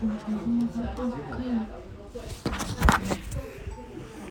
嗯嗯嗯，可以。